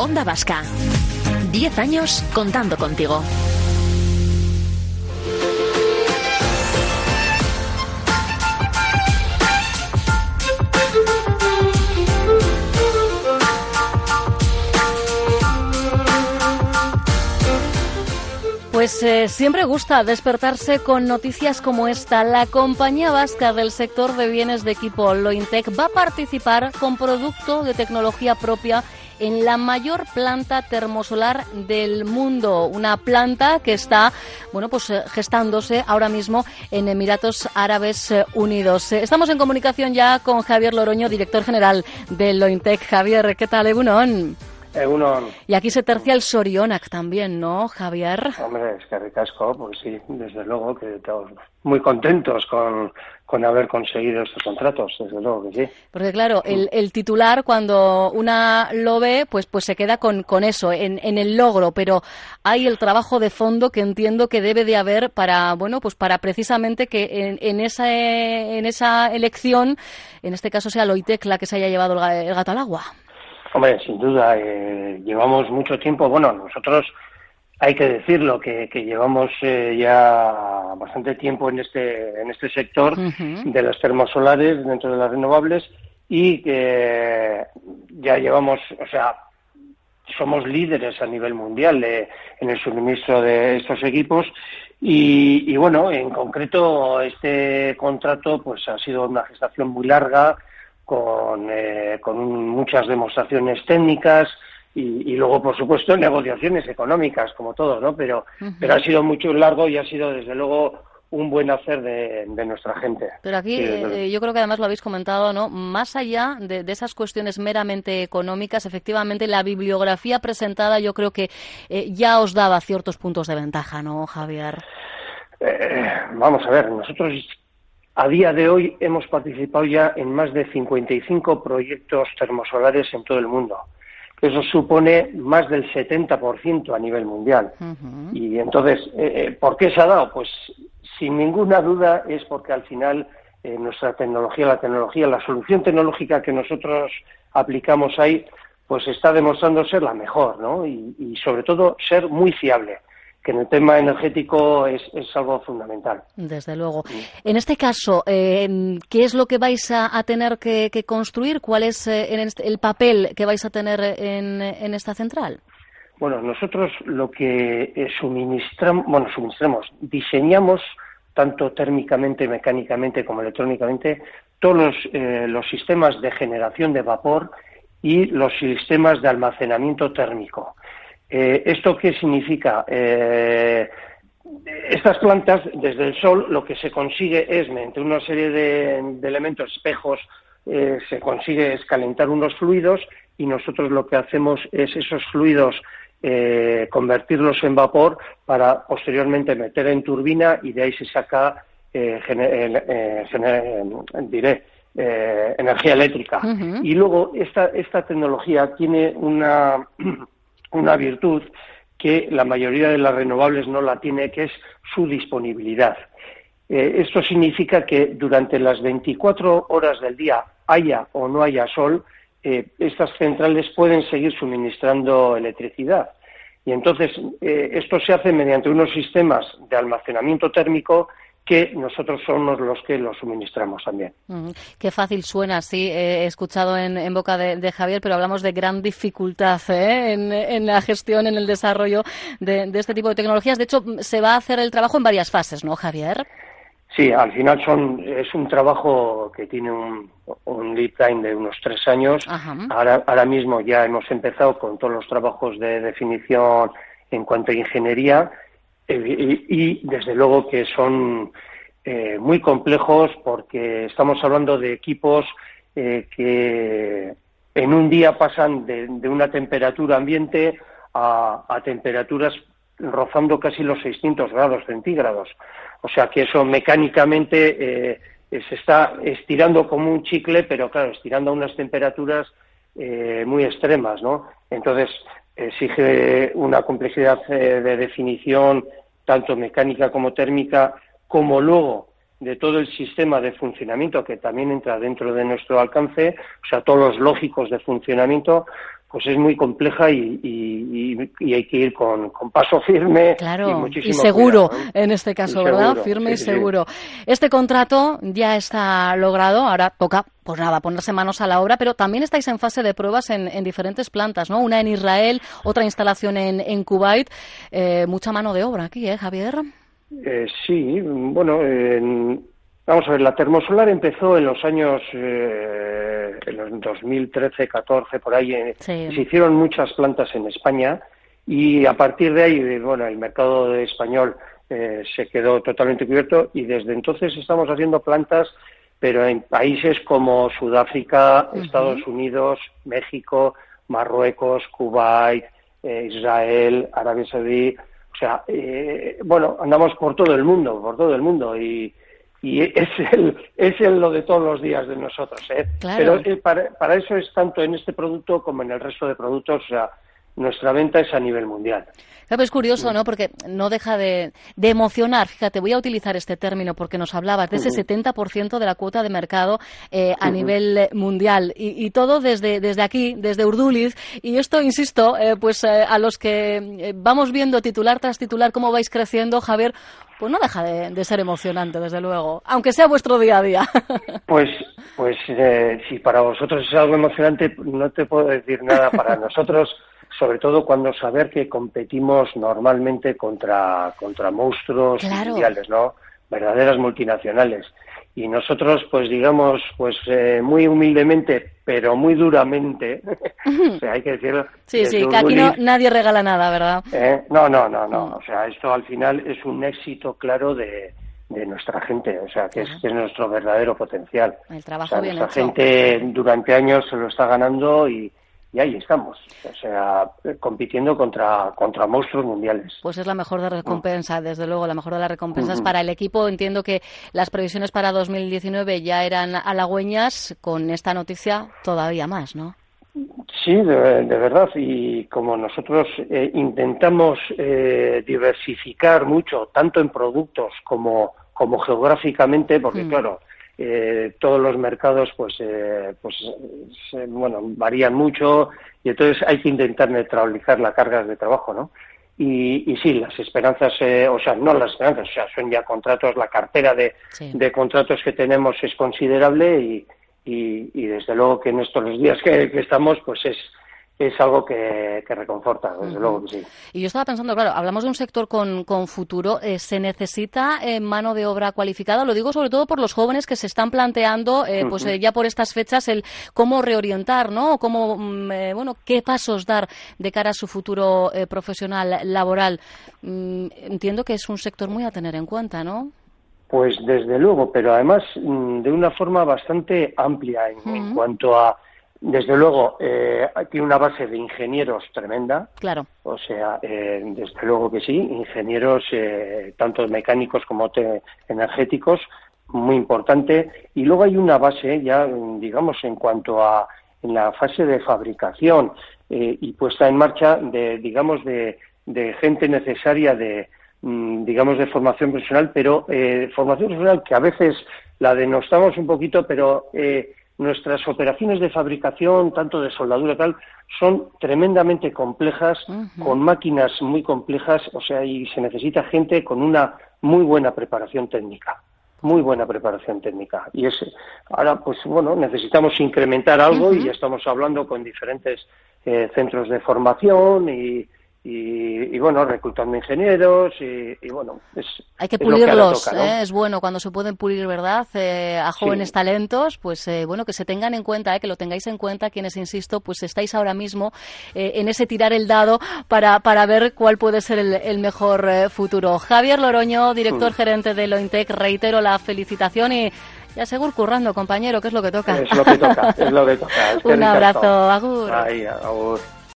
Onda Vasca. Diez años contando contigo. Pues eh, siempre gusta despertarse con noticias como esta. La compañía vasca del sector de bienes de equipo Lointec va a participar con producto de tecnología propia en la mayor planta termosolar del mundo, una planta que está, bueno, pues eh, gestándose ahora mismo en Emiratos Árabes eh, Unidos. Estamos en comunicación ya con Javier Loroño, director general de Lointec. Javier, ¿qué tal, Egunon? Y aquí se tercia el Sorionac también, ¿no, Javier? Hombre, es que ricasco, pues sí, desde luego que estamos muy contentos con, con haber conseguido estos contratos, desde luego que sí. Porque claro, el, el titular cuando una lo ve, pues, pues se queda con, con eso, en, en el logro, pero hay el trabajo de fondo que entiendo que debe de haber para, bueno, pues para precisamente que en, en esa, en esa elección, en este caso sea Loitec la que se haya llevado el, el gato al agua. Hombre, sin duda, eh, llevamos mucho tiempo, bueno, nosotros hay que decirlo, que, que llevamos eh, ya bastante tiempo en este, en este sector de las termosolares dentro de las renovables y que ya llevamos, o sea, somos líderes a nivel mundial en el suministro de estos equipos y, y, bueno, en concreto este contrato pues ha sido una gestación muy larga, con, eh, con muchas demostraciones técnicas y, y, luego, por supuesto, negociaciones económicas, como todo, ¿no? Pero, pero ha sido mucho largo y ha sido, desde luego, un buen hacer de, de nuestra gente. Pero aquí sí, eh, yo creo que además lo habéis comentado, ¿no? Más allá de, de, esas cuestiones meramente económicas, efectivamente la bibliografía presentada yo creo que eh, ya os daba ciertos puntos de ventaja, ¿no, Javier? Eh, vamos a ver, nosotros a día de hoy hemos participado ya en más de 55 proyectos termosolares en todo el mundo. Eso supone más del 70% a nivel mundial. Uh -huh. Y entonces, eh, ¿por qué se ha dado? Pues sin ninguna duda es porque al final eh, nuestra tecnología, la tecnología, la solución tecnológica que nosotros aplicamos ahí, pues está demostrando ser la mejor, ¿no? Y, y sobre todo ser muy fiable que en el tema energético es, es algo fundamental. Desde luego. En este caso, eh, ¿qué es lo que vais a, a tener que, que, construir? ¿Cuál es eh, el papel que vais a tener en, en esta central? Bueno, nosotros lo que eh, suministramos, bueno, suministramos, diseñamos tanto térmicamente, mecánicamente como electrónicamente todos los, eh, los sistemas de generación de vapor y los sistemas de almacenamiento térmico. Eh, ¿Esto qué significa? Eh, estas plantas, desde el sol, lo que se consigue es, mediante una serie de, de elementos, espejos, eh, se consigue es calentar unos fluidos y nosotros lo que hacemos es esos fluidos eh, convertirlos en vapor para posteriormente meter en turbina y de ahí se saca, eh, gener, gener, diré, energía eléctrica. Uh -huh. Y luego esta, esta tecnología tiene una una virtud que la mayoría de las renovables no la tiene, que es su disponibilidad. Eh, esto significa que durante las 24 horas del día, haya o no haya sol, eh, estas centrales pueden seguir suministrando electricidad. Y entonces eh, esto se hace mediante unos sistemas de almacenamiento térmico que nosotros somos los que lo suministramos también. Mm, qué fácil suena, sí, he escuchado en, en boca de, de, Javier, pero hablamos de gran dificultad ¿eh? en, en, la gestión, en el desarrollo de, de, este tipo de tecnologías. De hecho, se va a hacer el trabajo en varias fases, ¿no, Javier? Sí, al final son, es un trabajo que tiene un, un lead time de unos tres años. Ahora, ahora mismo ya hemos empezado con todos los trabajos de definición en cuanto a ingeniería y, desde luego que son eh, muy complejos porque estamos hablando de equipos eh, que en un día pasan de, una temperatura ambiente a, a, temperaturas rozando casi los 600 grados centígrados. O sea que eso mecánicamente eh, se está estirando como un chicle, pero claro, estirando a unas temperaturas eh, muy extremas, ¿no? Entonces exige una complejidad eh, de definición tanto mecánica como térmica, como luego de todo el sistema de funcionamiento que también entra dentro de nuestro alcance, o sea, todos los lógicos de funcionamiento, pues es muy compleja y, hay que ir con, paso firme claro, y, seguro en este caso, ¿verdad? firme y seguro. Este contrato ya está logrado, ahora toca, pues nada, ponerse manos a la obra, pero también estáis en fase de pruebas en, diferentes plantas, ¿no? Una en Israel, otra instalación en, en Kuwait. Eh, mucha mano de obra aquí, ¿eh, Javier? Eh, sí, bueno, vamos a ver, la termosolar empezó en los años eh, en los 2013, 14, por ahí, eh, se hicieron muchas plantas en España y a partir de ahí, bueno, el mercado español eh, se quedó totalmente cubierto y desde entonces estamos haciendo plantas, pero en países como Sudáfrica, Estados Unidos, México, Marruecos, Kuwait, eh, Israel, Arabia Saudí, o sea, bueno, andamos por todo el mundo, por todo el mundo y y es el, es el lo de todos los días de nosotros. ¿eh? Pero eh, para, para, eso es tanto en este producto como en el resto de productos, o sea, nuestra venta es a nivel mundial. Claro, es curioso, ¿no? Porque no deja de, emocionar. Fíjate, voy a utilizar este término porque nos hablabas de ese 70% de la cuota de mercado eh, a nivel mundial. Y, todo desde, desde aquí, desde Urduliz. Y esto, insisto, eh, pues eh, a los que vamos viendo titular tras titular cómo vais creciendo, Javier, pues no deja de, ser emocionante, desde luego, aunque sea vuestro día a día. Pues, pues si para vosotros es algo emocionante, no te puedo decir nada. Para nosotros sobre todo cuando saber que competimos normalmente contra, contra monstruos mundiales, ¿no? Verdaderas multinacionales. Y nosotros, pues digamos, pues eh, muy humildemente, pero muy duramente, o sea, hay que decirlo. Sí, sí, que aquí no, nadie regala nada, ¿verdad? ¿Eh? No, no, no, no. Mm. O sea, esto al final es un éxito claro de, de nuestra gente, o sea, que, es, que es nuestro verdadero potencial. El trabajo o sea, nuestra gente durante años se lo está ganando y, y ahí estamos, o sea, compitiendo contra, contra monstruos mundiales. Pues es la mejor de recompensa, desde luego, la mejor de las recompensas para el equipo. Entiendo que las previsiones para 2019 ya eran halagüeñas, con esta noticia todavía más, ¿no? Sí, de, verdad, y como nosotros eh, intentamos eh, diversificar mucho, tanto en productos como, como geográficamente, porque mm. claro, eh, todos los mercados pues eh, pues bueno varían mucho y entonces hay que intentar neutralizar la carga de trabajo no y, y sí las esperanzas eh, o sea no las esperanzas o sea son ya contratos la cartera de, de contratos que tenemos es considerable y, y, desde luego que en estos días que estamos pues es es algo que, reconforta, desde luego que sí. Y yo estaba pensando, claro, hablamos de un sector con, con futuro, eh, ¿se necesita eh, mano de obra cualificada? Lo digo sobre todo por los jóvenes que se están planteando, eh, pues ya por estas fechas, el cómo reorientar, ¿no? Cómo, mm, bueno, qué pasos dar de cara a su futuro profesional laboral. Mm, entiendo que es un sector muy a tener en cuenta, ¿no? Pues desde luego, pero además mm, de una forma bastante amplia en cuanto a desde luego, eh, tiene una base de ingenieros tremenda. Claro. O sea, eh, desde luego que sí, ingenieros eh, tanto mecánicos como energéticos, muy importante. Y luego hay una base ya, digamos, en cuanto a en la fase de fabricación eh, y puesta en marcha de, digamos, de, de gente necesaria de, mm, digamos, de formación profesional, pero eh, formación profesional que a veces la denostamos un poquito, pero eh, nuestras operaciones de fabricación, tanto de soldadura y tal, son tremendamente complejas, con máquinas muy complejas, o sea, y se necesita gente con una muy buena preparación técnica muy buena preparación técnica. Y ese, ahora, pues bueno, necesitamos incrementar algo y ya estamos hablando con diferentes eh, centros de formación y, y, bueno, reclutando ingenieros y, bueno, es, hay que pulirlos, ¿eh? es bueno cuando se pueden pulir, ¿verdad? Eh, a jóvenes talentos, pues eh, bueno, que se tengan en cuenta, que lo tengáis en cuenta quienes, insisto, pues estáis ahora mismo en ese tirar el dado para, para ver cuál puede ser el, mejor futuro. Javier Loroño, director mm. gerente de Lointec, reitero la felicitación y ya seguro currando, compañero, que es lo que toca. Es lo que toca, es lo que toca. Un abrazo, agur. Ay, agur.